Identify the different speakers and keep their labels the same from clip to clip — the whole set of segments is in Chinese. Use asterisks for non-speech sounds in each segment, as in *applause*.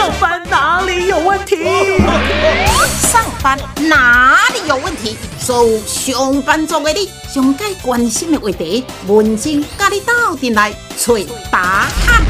Speaker 1: 上班哪里有问题？
Speaker 2: 上班哪里有问题？所有上班族的你，上该关心的问题，文静跟你斗阵来找答案。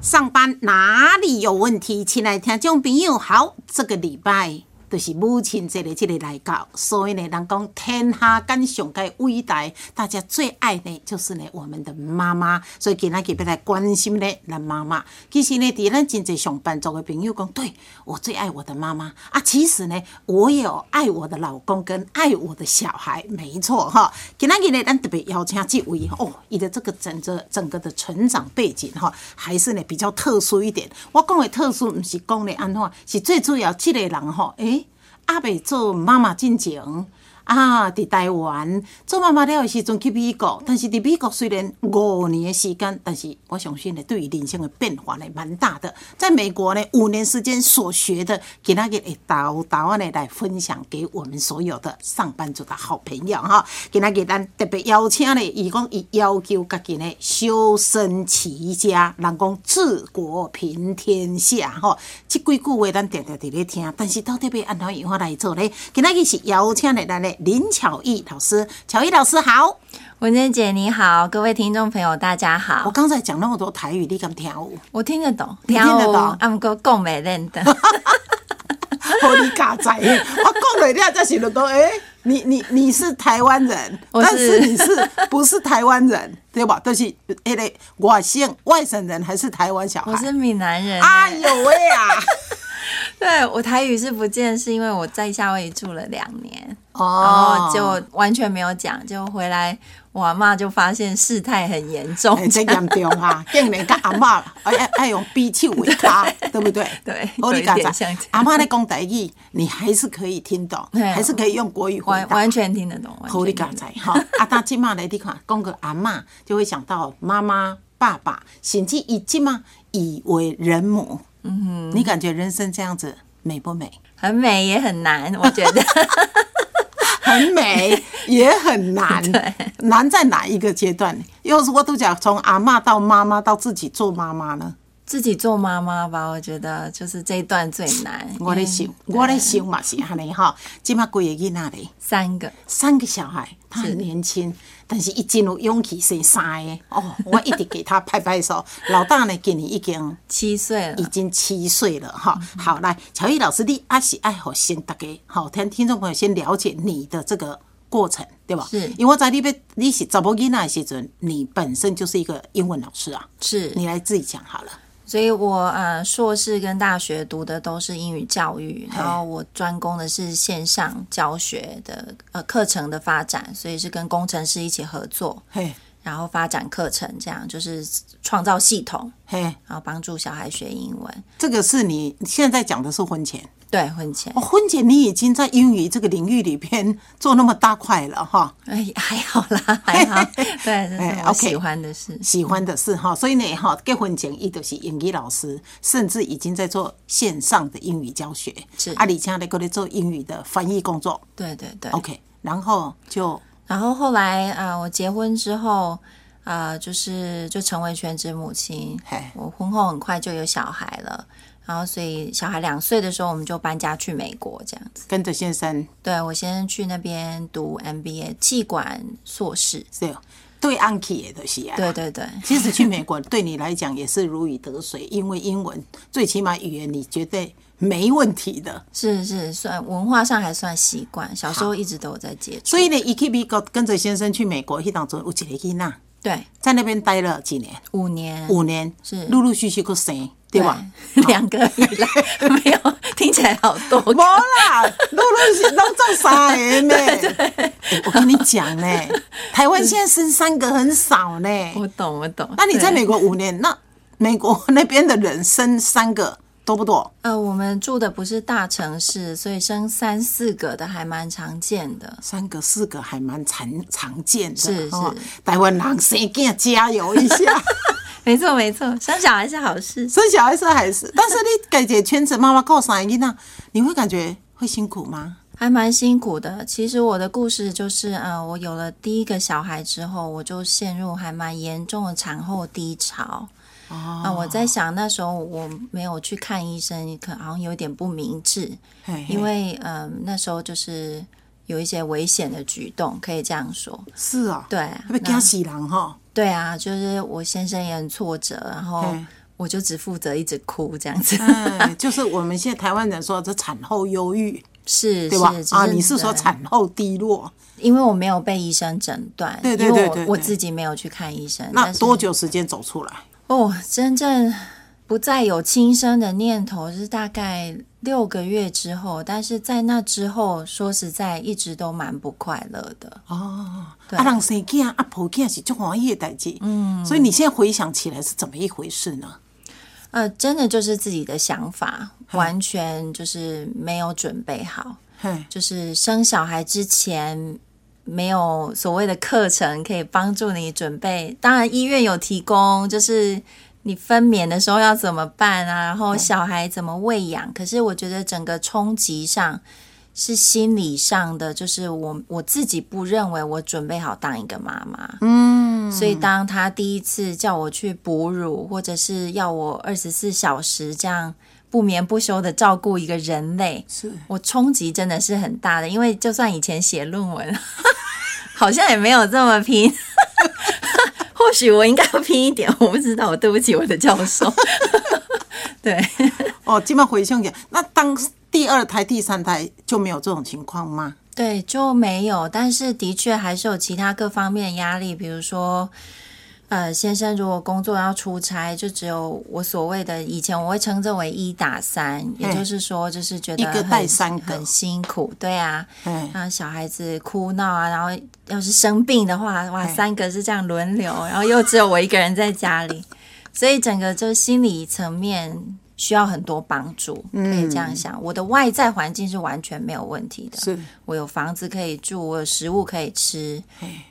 Speaker 2: 上班哪里有问题？亲爱的听众朋友，好，这个礼拜。就是母亲节的这个来到，所以呢，人讲天下间上界伟大，大家最爱的就是呢我们的妈妈。所以今仔日特别来关心呢咱妈妈。其实呢，伫咱真济上班族的朋友讲，对我最爱我的妈妈啊。其实呢，我有爱我的老公跟爱我的小孩，没错哈。今仔日呢，咱特别邀请这位哦，伊的这个整个整个的成长背景哈，还是呢比较特殊一点。我讲的特殊，毋是讲的安怎，是最主要这个人哈，诶。阿伯做妈妈进前。啊！伫台湾做妈妈了的时阵去美国，但是伫美国虽然五年的时间，但是我相信呢，对于人生的变化呢，蛮大的。在美国呢，五年时间所学的，给那个诶导导案呢来分享给我们所有的上班族的好朋友哈。给那个咱特别邀请呢，伊讲伊要求家己呢修身齐家，人讲治国平天下哈。这几句话咱常常伫咧听，但是到底要安怎样来做呢？给那个是邀请的咱的。林巧艺老师，巧艺老师好，
Speaker 3: 文珍姐你好，各位听众朋友大家好。
Speaker 2: 我刚才讲那么多台语，你敢听舞？
Speaker 3: 我听得懂，
Speaker 2: 听得懂。
Speaker 3: I'm go 讲美认的，
Speaker 2: 好你嘎仔，我讲美认在形容讲，哎，你你你是台湾人，但是你是不是台湾人，*laughs* 对吧？都是哎嘞，外省外省人还是台湾小孩？
Speaker 3: 我是闽南人。
Speaker 2: 哎呦喂啊！*laughs* *laughs*
Speaker 3: 对我台语是不见，是因为我在夏威夷住了两年，然后就完全没有讲，就回来我阿妈就发现事态很严重，
Speaker 2: 很严重啊！竟然跟阿妈哎哎用匕首为他，对不对？*laughs*
Speaker 3: 对，
Speaker 2: 我你讲阿妈在讲台语，你还是可以听懂，还是可以用国语
Speaker 3: 完完全听得懂。
Speaker 2: 好，你讲在哈，阿大今嘛来你看，讲个阿妈就会想到妈妈、爸爸，甚至以今嘛以为人母。嗯哼，你感觉人生这样子美不美？
Speaker 3: 很美也很难，我觉得 *laughs*
Speaker 2: 很美也很难。*laughs* 难在哪一个阶段？又是我都讲从阿妈到妈妈到自己做妈妈呢？
Speaker 3: 自己做妈妈吧，我觉得就是这一段最难。
Speaker 2: 我在想，我在想嘛是安尼哈，起码几个囡仔嘞？
Speaker 3: 三个，
Speaker 2: 三个小孩，他很年轻，但是一进入勇气生三个哦，我一直给他拍拍手。*laughs* 老大呢，今年已经
Speaker 3: 七岁了，
Speaker 2: 已经七岁了哈。好，来，乔伊老师，你阿是爱好先大家好，听听众朋友先了解你的这个过程，对吧？
Speaker 3: 是，
Speaker 2: 因为我在你边你是找不囡仔时阵，你本身就是一个英文老师啊，
Speaker 3: 是
Speaker 2: 你来自己讲好了。
Speaker 3: 所以我呃硕士跟大学读的都是英语教育，然后我专攻的是线上教学的呃课程的发展，所以是跟工程师一起合作。然后发展课程，这样就是创造系统，嘿，然后帮助小孩学英文。
Speaker 2: 这个是你现在讲的是婚前，
Speaker 3: 对婚前。
Speaker 2: 哦，婚前你已经在英语这个领域里边 *laughs* 做那么大块了哈。
Speaker 3: 哎，还好啦，还好。对，这是我喜欢的事，
Speaker 2: 喜欢的事哈。所以呢，哈，结婚前一都是英语老师，甚至已经在做线上的英语教学。
Speaker 3: 是
Speaker 2: 阿里家在过来做英语的翻译工作。
Speaker 3: 对对对。
Speaker 2: OK，然后就。
Speaker 3: 然后后来啊，我结婚之后啊，就是就成为全职母亲。我婚后很快就有小孩了，然后所以小孩两岁的时候，我们就搬家去美国，这样子。
Speaker 2: 跟着先生，
Speaker 3: 对我先去那边读 MBA 气管硕士。
Speaker 2: 是，对安琪也都是啊。
Speaker 3: 对对对，
Speaker 2: 其实去美国对你来讲也是如鱼得水，因为英文最起码语言你绝对。没问题的，
Speaker 3: 是是算文化上还算习惯，小时候一直都有在接触。
Speaker 2: 所以呢，E K B 跟跟着先生去美国，去当中有几个囡仔，
Speaker 3: 对，
Speaker 2: 在那边待了几年，
Speaker 3: 五年，
Speaker 2: 五年
Speaker 3: 是
Speaker 2: 陆陆续续个生，对吧？
Speaker 3: 两个以来 *laughs* 没有，听起来好多，
Speaker 2: 没啦，陆陆续都做三年呢。*laughs* 我跟你讲呢，台湾现在生三个很少呢。
Speaker 3: 我懂，我懂。
Speaker 2: 那你在美国五年，那美国那边的人生三个？多不多？
Speaker 3: 呃，我们住的不是大城市，所以生三四个的还蛮常见的。
Speaker 2: 三个四个还蛮常常见的，
Speaker 3: 是是。
Speaker 2: 台湾人生囝加油一下，*laughs*
Speaker 3: 没错没错，生小孩是好事，
Speaker 2: 生小孩是好事。但是你感觉全职妈妈过三个呢，你会感觉会辛苦吗？
Speaker 3: 还蛮辛苦的。其实我的故事就是，呃，我有了第一个小孩之后，我就陷入还蛮严重的产后低潮。啊，我在想那时候我没有去看医生，可好像有点不明智，因为嗯那时候就是有一些危险的举动，可以这样说。
Speaker 2: 是啊，
Speaker 3: 对，
Speaker 2: 被惊死人哈。
Speaker 3: 对啊，就是我先生也很挫折，然后我就只负责一直哭这样子。
Speaker 2: 就是我们现在台湾人说这产后忧郁，
Speaker 3: 是，
Speaker 2: 对吧？啊，你是说产后低落？
Speaker 3: 因为我没有被医生诊断，
Speaker 2: 对对对对，
Speaker 3: 我自己没有去看医生。
Speaker 2: 那多久时间走出来？
Speaker 3: 哦，真正不再有轻生的念头是大概六个月之后，但是在那之后，说实在，一直都蛮不快乐的。
Speaker 2: 哦，阿郎生囝阿婆囝是做欢喜的代志，嗯，所以你现在回想起来是怎么一回事呢？
Speaker 3: 呃，真的就是自己的想法，完全就是没有准备好，就是生小孩之前。没有所谓的课程可以帮助你准备，当然医院有提供，就是你分娩的时候要怎么办啊，然后小孩怎么喂养。可是我觉得整个冲击上是心理上的，就是我我自己不认为我准备好当一个妈妈。嗯，所以当他第一次叫我去哺乳，或者是要我二十四小时这样不眠不休的照顾一个人类，
Speaker 2: 是
Speaker 3: 我冲击真的是很大的。因为就算以前写论文。*laughs* 好像也没有这么拼，*laughs* 或许我应该要拼一点，我不知道。我对不起我的教授。*laughs* 对，
Speaker 2: 哦，这么回想起，那当第二胎、第三胎就没有这种情况吗？
Speaker 3: 对，就没有。但是的确还是有其他各方面的压力，比如说。呃，先生，如果工作要出差，就只有我所谓的以前我会称之为一打三，也就是说，就是觉得很很辛苦，对啊，那小孩子哭闹啊，然后要是生病的话，哇，三个是这样轮流，然后又只有我一个人在家里，所以整个就心理层面。需要很多帮助，可以这样想。我的外在环境是完全没有问题的，
Speaker 2: 是
Speaker 3: 我有房子可以住，我有食物可以吃，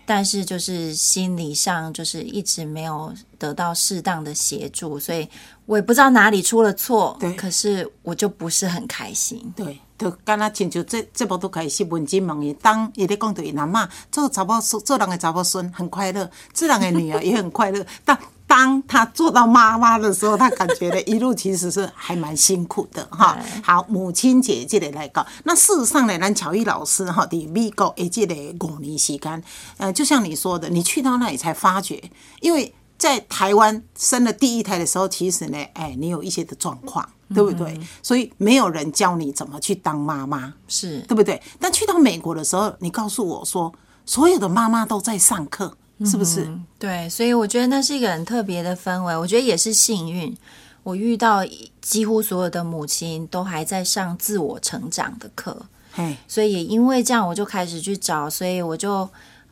Speaker 3: 但是就是心理上就是一直没有得到适当的协助，所以我也不知道哪里出了错。对，可是我就不是很开心。
Speaker 2: 对，就刚刚亲像这这部都开始问金问伊，当伊咧讲到伊阿妈做查某孙，做人的查某孙很快乐，做人的女儿也很快乐，但。当他做到妈妈的时候，他感觉呢一路其实是还蛮辛苦的哈。*laughs* 好，母亲节这里来讲，那事实上呢，咱乔伊老师哈，的美国诶这个五年时间，呃，就像你说的，你去到那里才发觉，因为在台湾生了第一胎的时候，其实呢，哎，你有一些的状况，对不对？所以没有人教你怎么去当妈妈，
Speaker 3: 是
Speaker 2: 对不对？但去到美国的时候，你告诉我说，所有的妈妈都在上课。是不是？
Speaker 3: 对，所以我觉得那是一个很特别的氛围。我觉得也是幸运，我遇到几乎所有的母亲都还在上自我成长的课。所以也因为这样，我就开始去找，所以我就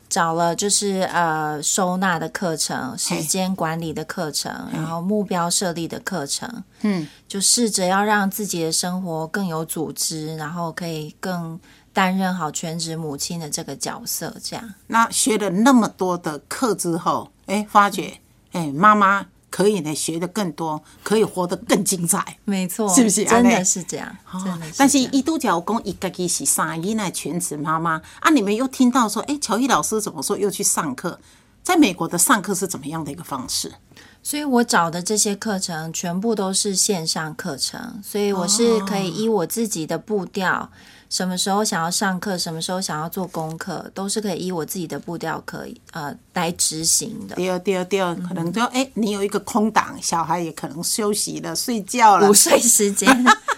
Speaker 3: 找了就是呃收纳的课程、时间管理的课程，然后目标设立的课程。嗯，就试着要让自己的生活更有组织，然后可以更。担任好全职母亲的这个角色，这样。
Speaker 2: 那学了那么多的课之后，哎，发觉，哎，妈妈可以呢，学的更多，可以活得更精彩。
Speaker 3: 没错，
Speaker 2: 是不是？
Speaker 3: 真的是这样，真的。
Speaker 2: 但是一度角讲一个己是三姨奶全职妈妈啊，你们又听到说，哎，乔伊老师怎么说又去上课？在美国的上课是怎么样的一个方式？
Speaker 3: 所以我找的这些课程全部都是线上课程，所以我是可以依我自己的步调。什么时候想要上课，什么时候想要做功课，都是可以依我自己的步调可以呃来执行的。
Speaker 2: 第二，第二，第二，可能就哎，你有一个空档，小孩也可能休息了，睡觉了，
Speaker 3: 午睡时间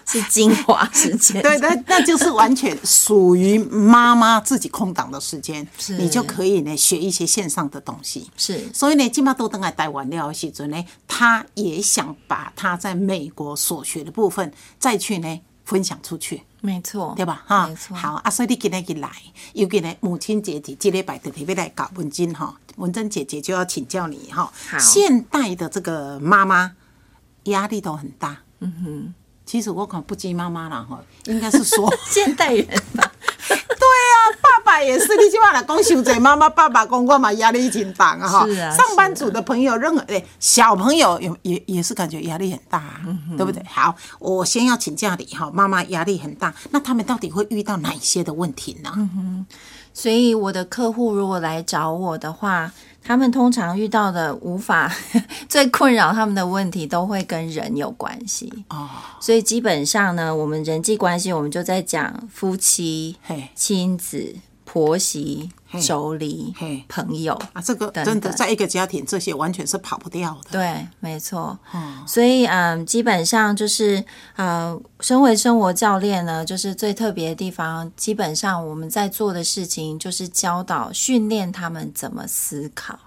Speaker 3: 是精华时间。
Speaker 2: 对，那那就是完全属于妈妈自己空档的时间，你就可以呢学一些线上的东西。
Speaker 3: 是，
Speaker 2: 所以呢，今麦都等来带完了时阵呢，他也想把他在美国所学的部分再去呢分享出去。
Speaker 3: 没错，
Speaker 2: 对吧？哈，
Speaker 3: 好
Speaker 2: 啊，所以你今日来，尤其呢，母亲节节这礼拜特别要来搞文珍哈，文珍姐姐就要请教你哈。现代的这个妈妈压力都很大。嗯哼，其实我可能不接妈妈了哈，应该是说 *laughs*
Speaker 3: 现代人
Speaker 2: 也是，你起码来讲，想在妈妈、爸爸讲，我嘛压力挺大啊哈。
Speaker 3: 是啊
Speaker 2: 上班族的朋友，任何诶小朋友也也也是感觉压力很大、啊，对不对？好，我先要请教你哈，妈妈压力很大，那他们到底会遇到哪一些的问题呢？
Speaker 3: 所以我的客户如果来找我的话，他们通常遇到的无法 *laughs* 最困扰他们的问题，都会跟人有关系。
Speaker 2: 哦，
Speaker 3: 所以基本上呢，我们人际关系，我们就在讲夫妻
Speaker 2: 嘿、
Speaker 3: 亲子、婆媳、妯娌、朋友。
Speaker 2: 啊，这个
Speaker 3: 等
Speaker 2: 真的在一个家庭，这些完全是跑不掉的。
Speaker 3: 对，没错。
Speaker 2: 嗯
Speaker 3: 所以嗯，基本上就是呃，身为生活教练呢，就是最特别的地方，基本上我们在做的事情就是教导、训练他们怎么思考。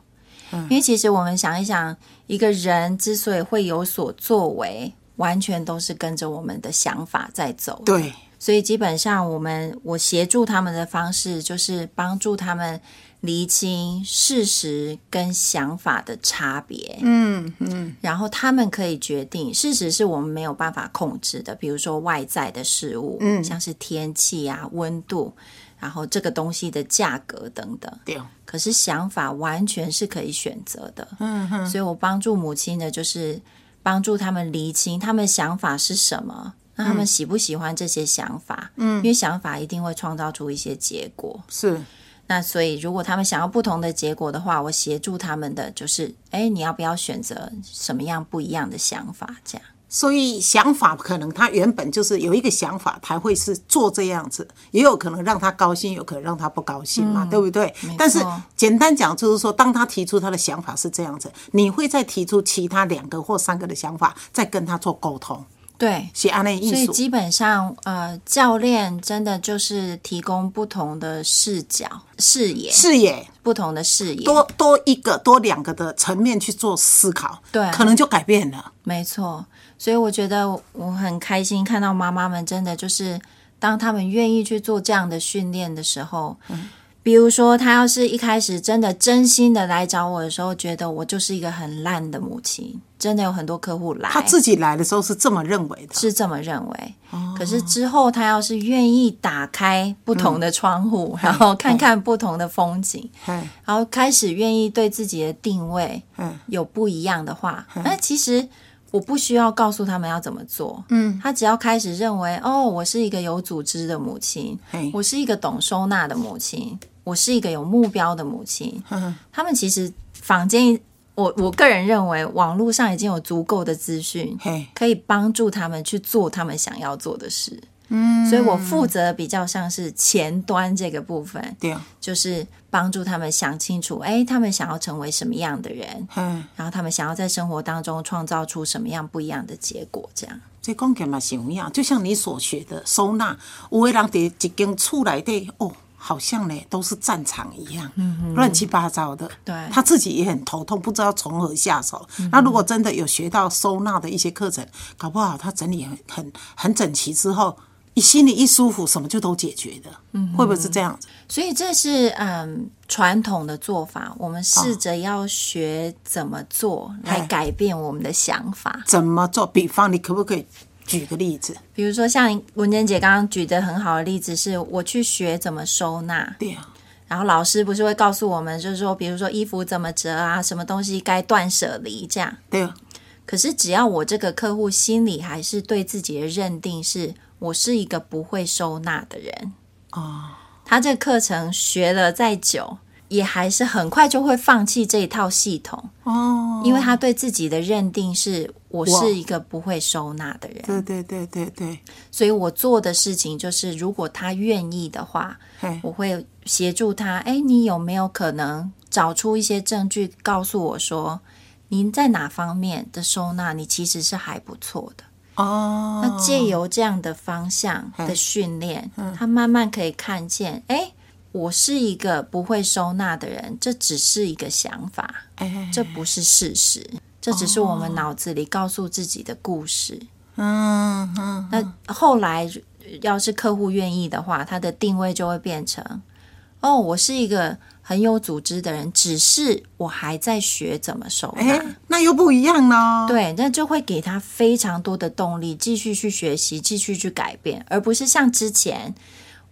Speaker 3: 因为其实我们想一想，一个人之所以会有所作为，完全都是跟着我们的想法在走。
Speaker 2: 对，
Speaker 3: 所以基本上，我们我协助他们的方式就是帮助他们厘清事实跟想法的差别。
Speaker 2: 嗯嗯，
Speaker 3: 然后他们可以决定，事实是我们没有办法控制的，比如说外在的事物，
Speaker 2: 嗯
Speaker 3: 像是天气啊、温度，然后这个东西的价格等等。
Speaker 2: 对，
Speaker 3: 可是想法完全是可以选择的，
Speaker 2: 嗯哼，
Speaker 3: 所以我帮助母亲的就是帮助他们厘清他们想法是什么，那他们喜不喜欢这些想法？嗯，因为想法一定会创造出一些结果。
Speaker 2: 是
Speaker 3: 那所以，如果他们想要不同的结果的话，我协助他们的就是，哎，你要不要选择什么样不一样的想法？这样
Speaker 2: 所以想法可能他原本就是有一个想法，才会是做这样子，也有可能让他高兴，有可能让他不高兴嘛，对不对？但是简单讲就是说，当他提出他的想法是这样子，你会再提出其他两个或三个的想法，再跟他做沟通，
Speaker 3: 对。
Speaker 2: 是安内艺术。
Speaker 3: 所以基本上，呃，教练真的就是提供不同的视角、视野、
Speaker 2: 视野
Speaker 3: 不同的视野。
Speaker 2: 多多一个多两个的层面去做思考，
Speaker 3: 对
Speaker 2: 可能就改变了。
Speaker 3: 没错，所以我觉得我很开心看到妈妈们真的就是，当他们愿意去做这样的训练的时候，比如说他要是一开始真的真心的来找我的时候，觉得我就是一个很烂的母亲，真的有很多客户来，
Speaker 2: 他自己来的时候是这么认为的，
Speaker 3: 是这么认为。可是之后，他要是愿意打开不同的窗户，然后看看不同的风景，
Speaker 2: 嗯
Speaker 3: 然后开始愿意对自己的定位
Speaker 2: 嗯
Speaker 3: 有不一样的话，那其实我不需要告诉他们要怎么做。嗯，他只要开始认为，哦，我是一个有组织的母亲
Speaker 2: 嘿，
Speaker 3: 我是一个懂收纳的母亲，我是一个有目标的母亲。*laughs*
Speaker 2: 嗯
Speaker 3: 他们其实房间，我我个人认为，网络上已经有足够的资讯，可以帮助他们去做他们想要做的事。嗯，所以我负责比较像是前端这个部分，
Speaker 2: 对，
Speaker 3: 就是帮助他们想清楚，哎，他们想要成为什么样的人，
Speaker 2: 嗯，
Speaker 3: 然后他们想要在生活当中创造出什么样不一样的结果，这样。
Speaker 2: 这讲起嘛是有影，就像你所学的收纳，有的人伫一间厝内底哦。好像呢，都是战场一样，乱七八糟的。
Speaker 3: 对
Speaker 2: 他自己也很头痛，不知道从何下手。那如果真的有学到收纳的一些课程，搞不好他整理很很很整齐之后，你心里一舒服，什么就都解决的。会不会是这样子？
Speaker 3: 所以这是嗯传统的做法，我们试着要学怎么做来
Speaker 2: 哎
Speaker 3: 改变我们的想法。
Speaker 2: 怎么做？比方，你可不可以举个例子？
Speaker 3: 比如说像文珍姐刚刚举的很好的例子，是我去学怎么收纳，
Speaker 2: 对啊，
Speaker 3: 然后老师不是会告诉我们，就是说，比如说衣服怎么折啊，什么东西该断舍离这样。
Speaker 2: 对啊，
Speaker 3: 可是只要我这个客户心里还是对自己的认定是我是一个不会收纳的人，
Speaker 2: 哦，
Speaker 3: 他这个课程学了再久，也还是很快就会放弃这一套系统，
Speaker 2: 哦，
Speaker 3: 因为他对自己的认定是我是一个不会收纳的人。
Speaker 2: 对对对对对，
Speaker 3: 所以我做的事情就是，如果他愿意的话，我会协助他。哎，你有没有可能找出一些证据，告诉我说，您在哪方面的收纳，你其实是还不错的。
Speaker 2: 哦，
Speaker 3: 那借由这样的方向的训练，他慢慢可以看见，哎，我是一个不会收纳的人，这只是一个想法，
Speaker 2: 哎，
Speaker 3: 这不是事实，这只是我们脑子里告诉自己的故事。
Speaker 2: 嗯嗯，
Speaker 3: 那后来要是客户愿意的话，他的定位就会变成：哦，我是一个很有组织的人，只是我还在学怎么收纳。
Speaker 2: 哎，那又不一样呢。
Speaker 3: 对，那就会给他非常多的动力，继续去学习，继续去改变，而不是像之前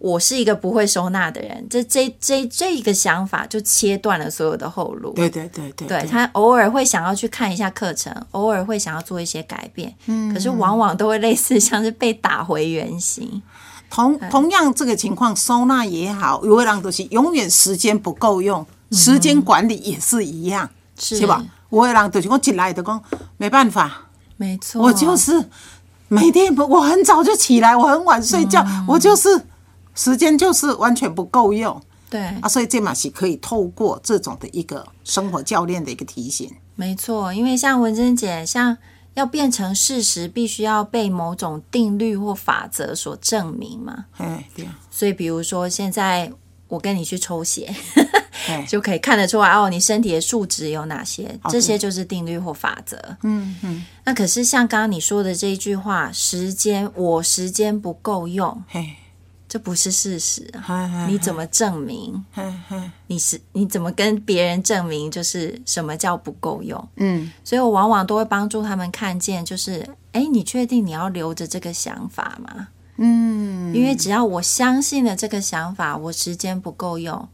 Speaker 3: 我是一个不会收纳的人，这这这这一个想法就切断了所有的后路。
Speaker 2: 对对对对，
Speaker 3: 对他偶尔会想要去看一下课程，偶尔会想要做一些改变，嗯，可是往往都会类似像是被打回原形。
Speaker 2: 同同样这个情况，收纳也好，有的人都是永远时间不够用，时间管理也是一样，是吧？有的人就是我进来就讲没办法，
Speaker 3: 没错，
Speaker 2: 我就是每天不，我很早就起来，我很晚睡觉，我就是。时间就是完全不够用，
Speaker 3: 对
Speaker 2: 啊，所以这马是可以透过这种的一个生活教练的一个提醒。
Speaker 3: 没错，因为像文珍姐，像要变成事实，必须要被某种定律或法则所证明嘛。
Speaker 2: 哎，对。
Speaker 3: 所以，比如说现在我跟你去抽血，*laughs* 就可以看得出来哦，你身体的数值有哪些，这些就是定律或法则。嗯嗯。那可是像刚刚你说的这一句话，时间我时间不够用。这不是事实啊！你怎么证明？你是你怎么跟别人证明？就是什么叫不够用？嗯，所以我往往都会帮助他们看见，就是哎，你确定你要留着这个想法吗？嗯，因为只要我相信了这个想法，我时间不够用，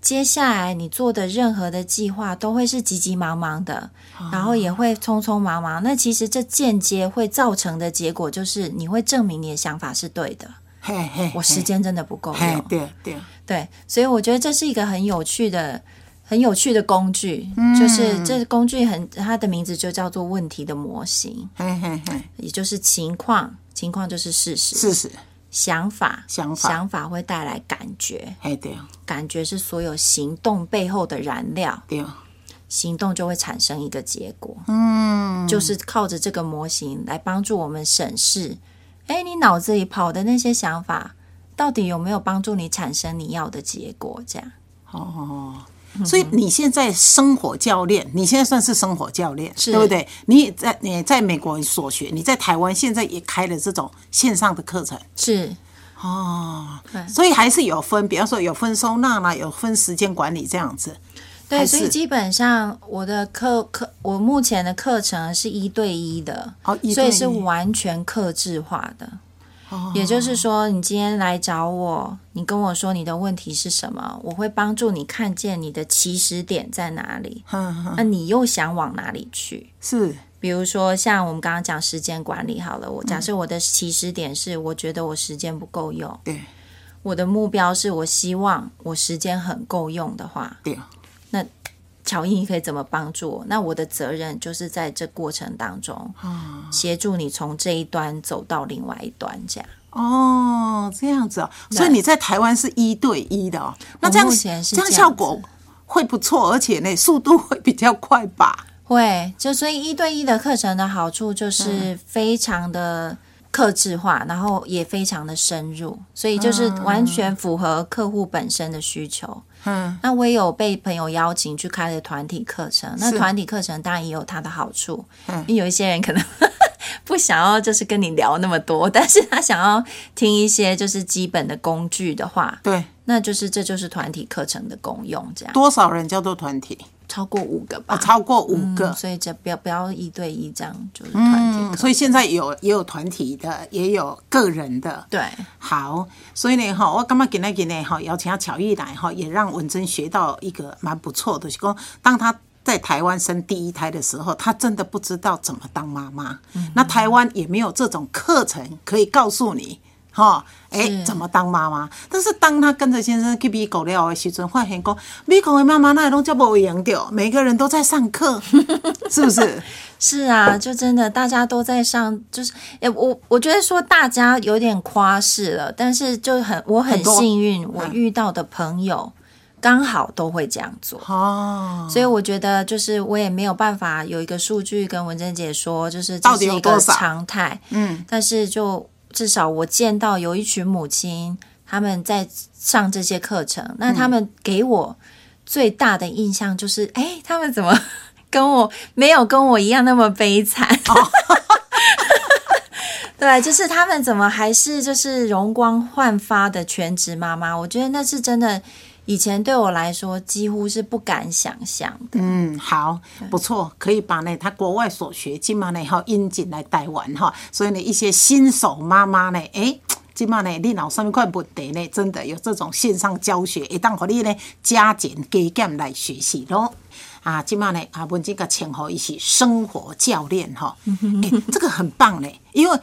Speaker 3: 接下来你做的任何的计划都会是急急忙忙的，然后也会匆匆忙忙。那其实这间接会造成的结果，就是你会证明你的想法是对的。嘿嘿，我时间真的不够用。
Speaker 2: 对对
Speaker 3: 对，所以我觉得这是一个很有趣的、很有趣的工具。就是这工具很，它的名字就叫做问题的模型。嘿嘿嘿，也就是情况，情况就是事实，
Speaker 2: 事实，
Speaker 3: 想法，
Speaker 2: 想法，
Speaker 3: 想法会带来感觉。
Speaker 2: 哎，对，
Speaker 3: 感觉是所有行动背后的燃料。
Speaker 2: 对，
Speaker 3: 行动就会产生一个结果。嗯，就是靠着这个模型来帮助我们审视。哎，你脑子里跑的那些想法，到底有没有帮助你产生你要的结果？这样
Speaker 2: 哦，所以你现在生活教练，你现在算是生活教练，对不对？你也在你在美国所学，你在台湾现在也开了这种线上的课程，
Speaker 3: 是
Speaker 2: 哦，所以还是有分，比方说有分收纳啦，有分时间管理这样子。
Speaker 3: 对，所以基本上我的课课，我目前的课程是一对一的，哦，所以是完全克制化的。哦，也就是说，你今天来找我，你跟我说你的问题是什么，我会帮助你看见你的起始点在哪里。嗯那你又想往哪里去？
Speaker 2: 是，
Speaker 3: 比如说像我们刚刚讲时间管理好了，我假设我的起始点是，我觉得我时间不够用。
Speaker 2: 对，
Speaker 3: 我的目标是我希望我时间很够用的话。
Speaker 2: 对。
Speaker 3: 那乔伊可以怎么帮助我？那我的责任就是在这过程当中，协助你从这一端走到另外一端，这样。
Speaker 2: 哦，这样子哦。所以你在台湾是一对一的哦。那这样这样效果会不错，而且呢，速度会比较快吧？
Speaker 3: 会。就所以一对一的课程的好处就是非常的。克制化，然后也非常的深入，所以就是完全符合客户本身的需求。嗯，那我也有被朋友邀请去开的团体课程，那团体课程当然也有它的好处。嗯，因为有一些人可能 *laughs* 不想要就是跟你聊那么多，但是他想要听一些就是基本的工具的话，
Speaker 2: 对，
Speaker 3: 那就是这就是团体课程的功用。这样
Speaker 2: 多少人叫做团体？
Speaker 3: 超过五个吧，
Speaker 2: 超过五个，
Speaker 3: 所以这不要不要一对一这样，就是团体。
Speaker 2: 所以现在有也有团体的，也有个人的。
Speaker 3: 对，
Speaker 2: 好，所以呢，哈，我刚刚今天今天哈邀请他巧艺来哈，也让文珍学到一个蛮不错的，就说当他在台湾生第一胎的时候，她真的不知道怎么当妈妈。那台湾也没有这种课程可以告诉你。哈，哎，怎么当妈妈？但是当他跟着先生去美国了的时阵，发现讲美国的妈妈那拢叫无用掉，每个人都在上课，*laughs* 是不是？
Speaker 3: 是啊，就真的大家都在上，就是哎，我我觉得说大家有点夸饰了，但是就很我很幸运，我遇到的朋友刚好都会这样做。哦，所以我觉得就是我也没有办法有一个数据跟文珍姐说，就是这是一个常态，嗯，但是就。至少我见到有一群母亲，他们在上这些课程。那他们给我最大的印象就是，哎，他们怎么跟我没有跟我一样那么悲惨？*laughs* 对，就是他们怎么还是就是容光焕发的全职妈妈？我觉得那是真的。以前对我来说几乎是不敢想象的。
Speaker 2: 嗯，好，不错，可以把呢他国外所学，今嘛呢哈引进来台湾哈，所以呢一些新手妈妈呢，哎，即马呢，你有啥物款问题呢？真的有这种线上教学，会当互你呢加减加减来学习咯。啊，即马呢，啊，文静个称呼伊是生活教练哈，诶，这个很棒嘞，因为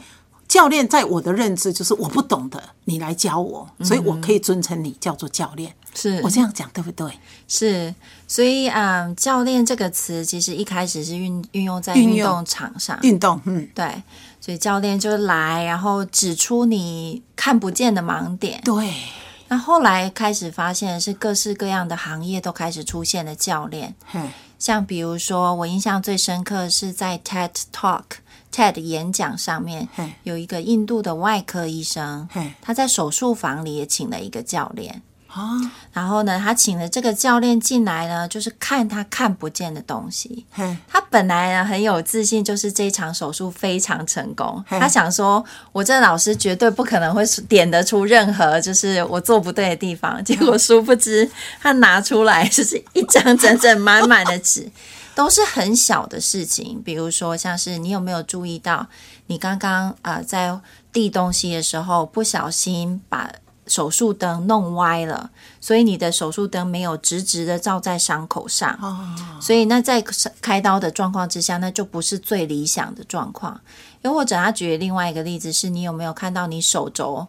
Speaker 2: 教练在我的认知就是我不懂的，你来教我，所以我可以尊称你叫做教练。
Speaker 3: 是。
Speaker 2: 我这样讲对不对？
Speaker 3: 是，所以嗯，教练这个词其实一开始是运运用在运动场上，
Speaker 2: 运动，嗯，
Speaker 3: 对，所以教练就来，然后指出你看不见的盲点。
Speaker 2: 对，
Speaker 3: 那后来开始发现是各式各样的行业都开始出现了教练，像比如说我印象最深刻是在 TED Talk TED 演讲上面，有一个印度的外科医生，他在手术房里也请了一个教练。啊，然后呢，他请了这个教练进来呢，就是看他看不见的东西。他本来呢很有自信，就是这场手术非常成功。他想说，我这老师绝对不可能会点得出任何就是我做不对的地方。结果殊不知，他拿出来就是一张整整满满的纸，都是很小的事情。比如说，像是你有没有注意到，你刚刚啊在递东西的时候不小心把。手术灯弄歪了，所以你的手术灯没有直直的照在伤口上，所以那在开刀的状况之下，那就不是最理想的状况。又或者他举另外一个例子，是你有没有看到你手肘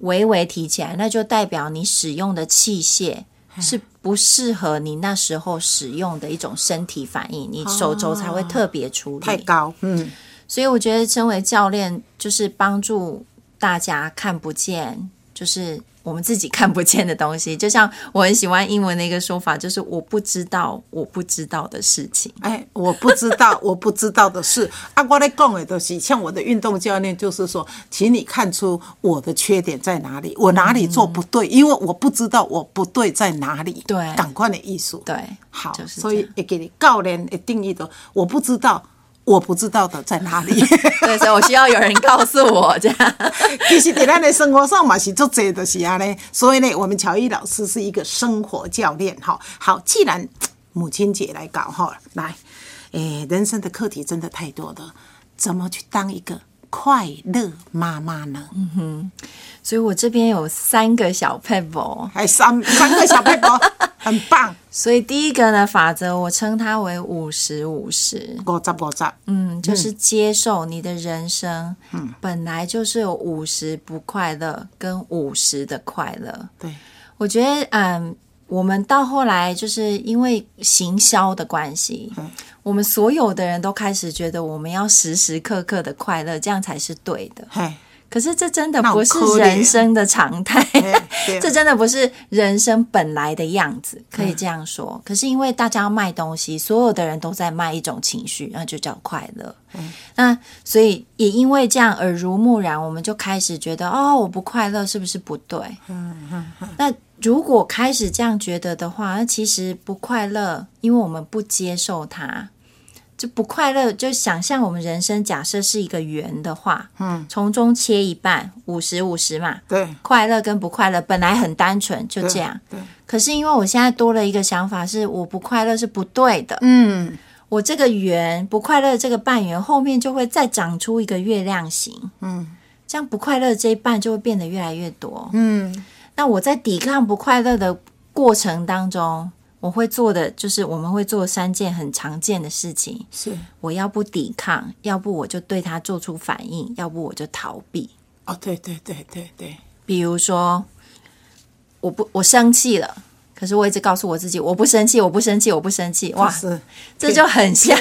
Speaker 3: 微微提起来，那就代表你使用的器械是不适合你那时候使用的一种身体反应，你手肘才会特别出力
Speaker 2: 太高。嗯，
Speaker 3: 所以我觉得身为教练，就是帮助大家看不见。就是我们自己看不见的东西，就像我很喜欢英文的一个说法，就是我不知道我不知道的事情。
Speaker 2: 哎，我不知道 *laughs* 我不知道的事。阿瓜在讲的东西，像我的运动教练，就是说，请你看出我的缺点在哪里，我哪里做不对，因为我不知道我不对在哪里。
Speaker 3: 对，
Speaker 2: 感官的艺术。
Speaker 3: 对，
Speaker 2: 好，所以也给你教练的定义的，我不知道。我不知道的在哪里，*laughs*
Speaker 3: 对，所以我需要有人告诉我这样。*laughs*
Speaker 2: 其实，在咱的生活上嘛是做这的是啊呢，所以呢，我们乔伊老师是一个生活教练哈。好，既然母亲节来搞哈，来，诶，人生的课题真的太多了，怎么去当一个快乐妈妈呢？嗯
Speaker 3: 哼，所以我这边有三个小 pebble，
Speaker 2: 还三三个小 pebble。*laughs* 很棒，
Speaker 3: 所以第一个呢法则，我称它为五十五十，
Speaker 2: 五十五十，
Speaker 3: 嗯，就是接受你的人生，嗯，本来就是有五十不快乐跟五十的快乐。
Speaker 2: 对，
Speaker 3: 我觉得，嗯，我们到后来就是因为行销的关系，我们所有的人都开始觉得我们要时时刻刻的快乐，这样才是对的。可是这真的不是人生的常态，*laughs* 这真的不是人生本来的样子，可以这样说。可是因为大家要卖东西，所有的人都在卖一种情绪，那就叫快乐。那所以也因为这样耳濡目染，我们就开始觉得哦，我不快乐是不是不对？那如果开始这样觉得的话，那其实不快乐，因为我们不接受它。就不快乐，就想象我们人生假设是一个圆的话，嗯，从中切一半，五十五十嘛，
Speaker 2: 对，
Speaker 3: 快乐跟不快乐本来很单纯，就这样，
Speaker 2: 对。
Speaker 3: 可是因为我现在多了一个想法，是我不快乐是不对的，
Speaker 2: 嗯，
Speaker 3: 我这个圆不快乐这个半圆后面就会再长出一个月亮形，嗯，这样不快乐这一半就会变得越来越多，
Speaker 2: 嗯。
Speaker 3: 那我在抵抗不快乐的过程当中。我会做的就是，我们会做三件很常见的事情。
Speaker 2: 是，
Speaker 3: 我要不抵抗，要不我就对他做出反应，要不我就逃避。
Speaker 2: 哦，对对对对对。
Speaker 3: 比如说，我不我生气了，可是我一直告诉我自己，我不生气，我不生气，我不生气。哇，这就很像，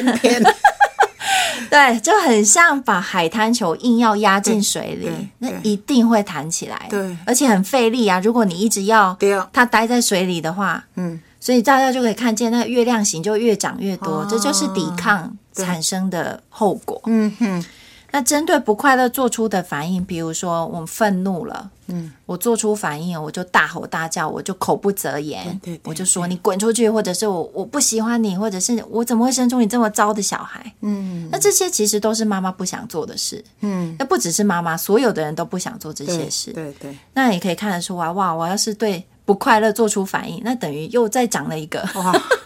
Speaker 3: *laughs* 对，就很像把海滩球硬要压进水里，那一定会弹起来。
Speaker 2: 对，
Speaker 3: 而且很费力啊。如果你一直要它待在水里的话，嗯。所以大家就可以看见，那个月亮形就越长越多，这就是抵抗产生的后果。
Speaker 2: 嗯哼。
Speaker 3: 那针对不快乐做出的反应，比如说我们愤怒了，嗯，我做出反应，我就大吼大叫，我就口不择言，
Speaker 2: 对，
Speaker 3: 我就说你滚出去，或者是我我不喜欢你，或者是我怎么会生出你这么糟的小孩？嗯，那这些其实都是妈妈不想做的事。嗯，那不只是妈妈，所有的人都不想做这些事。
Speaker 2: 对对。
Speaker 3: 那你可以看得出来，哇，我要是对。不快乐做出反应，那等于又再长了一个，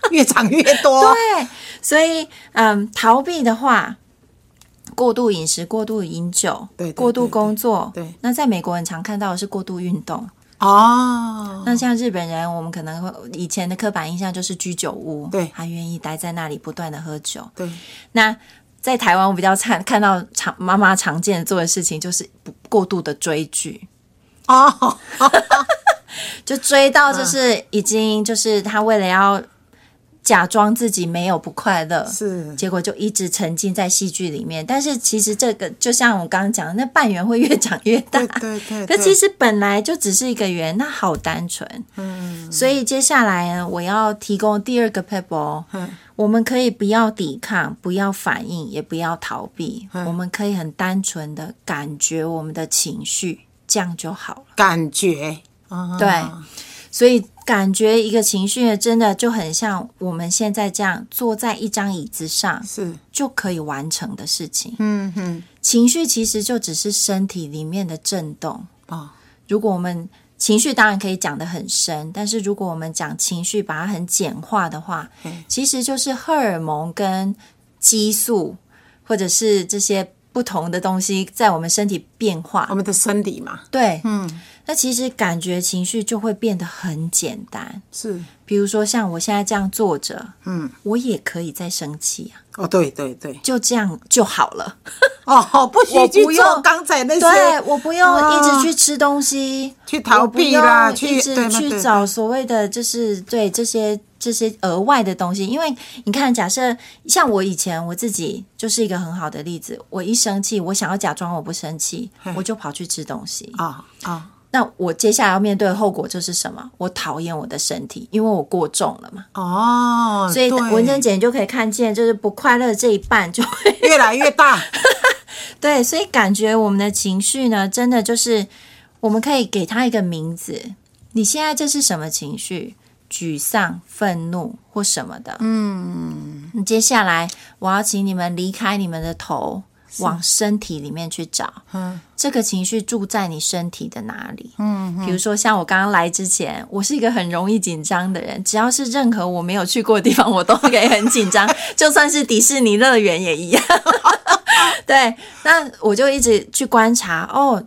Speaker 2: 越长越多。*laughs*
Speaker 3: 对，所以嗯，逃避的话，过度饮食、过度饮酒、
Speaker 2: 对
Speaker 3: 过度工作。
Speaker 2: 对，
Speaker 3: 那在美国很常看到的是过度运动。
Speaker 2: 哦，
Speaker 3: 那像日本人，我们可能会以前的刻板印象就是居酒屋，
Speaker 2: 对，
Speaker 3: 他愿意待在那里不断的喝酒。
Speaker 2: 对，
Speaker 3: 那在台湾我比较常看到常妈妈常见做的事情就是不过度的追剧。
Speaker 2: 哦，*laughs*
Speaker 3: 就追到就是已经就是他为了要假装自己没有不快乐，
Speaker 2: 是
Speaker 3: 结果就一直沉浸在戏剧里面。但是其实这个就像我刚刚讲的，那半圆会越长越大。
Speaker 2: 对对对。
Speaker 3: 可其实本来就只是一个圆，那好单纯。
Speaker 2: 嗯。
Speaker 3: 所以接下来呢，我要提供第二个 pebble。嗯。我们可以不要抵抗，不要反应，也不要逃避。我们可以很单纯的感觉我们的情绪，这样就好了。
Speaker 2: 感觉。
Speaker 3: 对。所以感觉一个情绪真的就很像我们现在这样坐在一张椅子上，
Speaker 2: 是
Speaker 3: 就可以完成的事情。
Speaker 2: 嗯哼，
Speaker 3: 情绪其实就只是身体里面的震动
Speaker 2: 啊。
Speaker 3: 如果我们情绪当然可以讲得很深，但是如果我们讲情绪把它很简化的话，其实就是荷尔蒙跟激素或者是这些不同的东西在我们身体变化，
Speaker 2: 我们的生理嘛。
Speaker 3: 对，
Speaker 2: 嗯。
Speaker 3: 那其实感觉情绪就会变得很简单，
Speaker 2: 是，
Speaker 3: 比如说像我现在这样坐着，
Speaker 2: 嗯，
Speaker 3: 我也可以再生气啊。
Speaker 2: 哦，对对对，
Speaker 3: 就这样就好了。
Speaker 2: 哦，*laughs* 不需去做刚才那些，*laughs*
Speaker 3: 对我不用一直去吃东西，
Speaker 2: 去逃避啦，去
Speaker 3: 一直去找所谓的就是对这些这些额外的东西。因为你看，假设像我以前我自己就是一个很好的例子，我一生气，我想要假装我不生气，我就跑去吃东西
Speaker 2: 啊啊。
Speaker 3: 那我接下来要面对的后果就是什么？我讨厌我的身体，因为我过重了嘛。
Speaker 2: 哦，
Speaker 3: 所以文珍姐就可以看见，就是不快乐这一半就会
Speaker 2: 越来越大。*laughs*
Speaker 3: 对，所以感觉我们的情绪呢，真的就是我们可以给他一个名字。你现在这是什么情绪？沮丧、愤怒或什么的？嗯，接下来我要请你们离开你们的头。往身体里面去找，嗯，这个情绪住在你身体的哪里？嗯，比如说像我刚刚来之前，我是一个很容易紧张的人，只要是任何我没有去过的地方，我都可以很紧张，*laughs* 就算是迪士尼乐园也一样。*laughs* 对，那我就一直去观察，哦，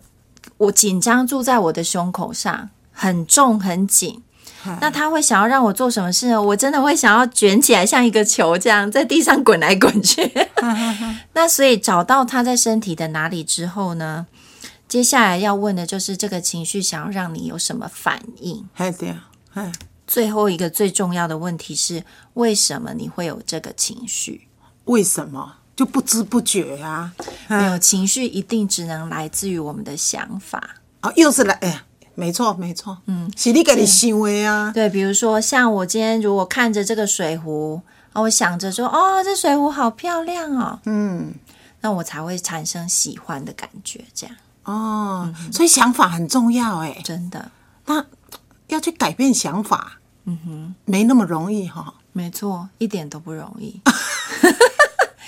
Speaker 3: 我紧张住在我的胸口上，很重很紧。那他会想要让我做什么事呢？我真的会想要卷起来，像一个球这样在地上滚来滚去。那所以找到他在身体的哪里之后呢？接下来要问的就是这个情绪想要让你有什么反应？
Speaker 2: 对啊，
Speaker 3: 最后一个最重要的问题是：为什么你会有这个情绪？
Speaker 2: 为什么就不知不觉啊？
Speaker 3: 没有情绪一定只能来自于我们的想法
Speaker 2: 啊，又是来哎呀。没错，没错，嗯，是你给你行为啊。
Speaker 3: 对，比如说像我今天如果看着这个水壶，我想着说，哦，这水壶好漂亮哦，嗯，那我才会产生喜欢的感觉，这样。
Speaker 2: 哦，所以想法很重要，哎，
Speaker 3: 真的。
Speaker 2: 那要去改变想法，嗯哼，没那么容易哈。
Speaker 3: 没错，一点都不容易。*laughs*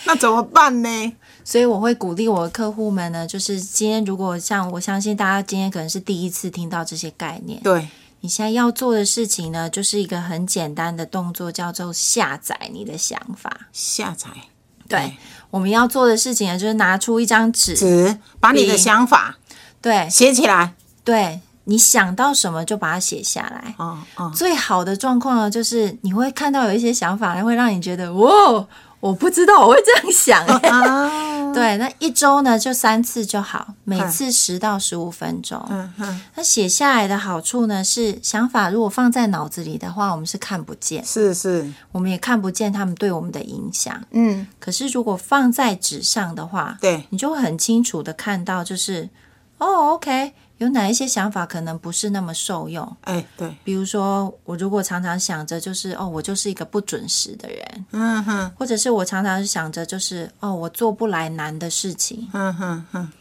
Speaker 3: *laughs*
Speaker 2: 那怎么办呢？
Speaker 3: 所以我会鼓励我的客户们呢，就是今天如果像我相信大家今天可能是第一次听到这些概念，
Speaker 2: 对
Speaker 3: 你现在要做的事情呢，就是一个很简单的动作，叫做下载你的想法。
Speaker 2: 下载，
Speaker 3: 对，我们要做的事情呢，就是拿出一张纸，
Speaker 2: 纸把你的想法
Speaker 3: 对
Speaker 2: 写起来，
Speaker 3: 对你想到什么就把它写下来。哦哦，最好的状况呢，就是你会看到有一些想法，会让你觉得哇。我不知道我会这样想，*laughs* 对，那一周呢就三次就好，每次十到十五分钟。嗯嗯，那写下来的好处呢是，想法如果放在脑子里的话，我们是看不见，
Speaker 2: 是是，
Speaker 3: 我们也看不见他们对我们的影响。嗯，可是如果放在纸上的话，
Speaker 2: 对，
Speaker 3: 你就会很清楚的看到，就是哦，OK。有哪一些想法可能不是那么受用？
Speaker 2: 哎，对，
Speaker 3: 比如说我如果常常想着就是哦，我就是一个不准时的人，嗯哼，或者是我常常想着就是哦，我做不来难的事情，嗯哼哼。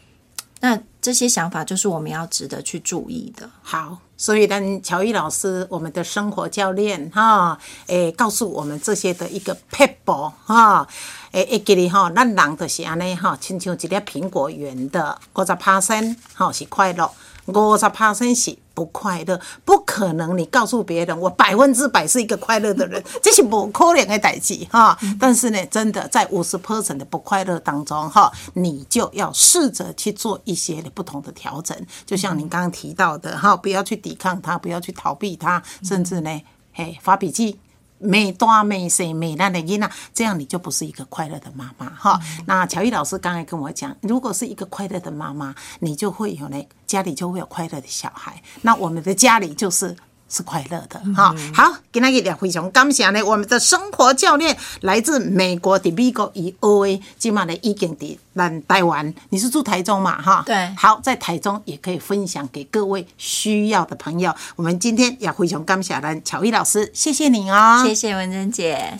Speaker 3: 那这些想法就是我们要值得去注意的。
Speaker 2: 好，所以呢，乔伊老师，我们的生活教练哈，诶，告诉我们这些的一个 pebble 哈，诶，会记哩哈，咱人就是安尼哈，亲像一粒苹果园的，五十趴身哈是快乐，五十趴身是。不快乐，不可能。你告诉别人，我百分之百是一个快乐的人，*laughs* 这是不可能的代志哈。但是呢，真的在五十 percent 的不快乐当中哈，你就要试着去做一些的不同的调整。就像您刚刚提到的哈，不要去抵抗它，不要去逃避它，甚至呢，嘿，发脾气。美大美谁美烂的囡啊，这样你就不是一个快乐的妈妈哈。那乔伊老师刚才跟我讲，如果是一个快乐的妈妈，你就会有呢，家里就会有快乐的小孩。那我们的家里就是。是快乐的哈，好，今天也非常感谢呢，我们的生活教练来自美国的美国以 O A，今晚呢已经的咱台湾，你是住台中嘛哈？
Speaker 3: 对，
Speaker 2: 好，在台中也可以分享给各位需要的朋友。我们今天也非常感谢咱乔伊老师，谢谢你哦，
Speaker 3: 谢谢文珍姐。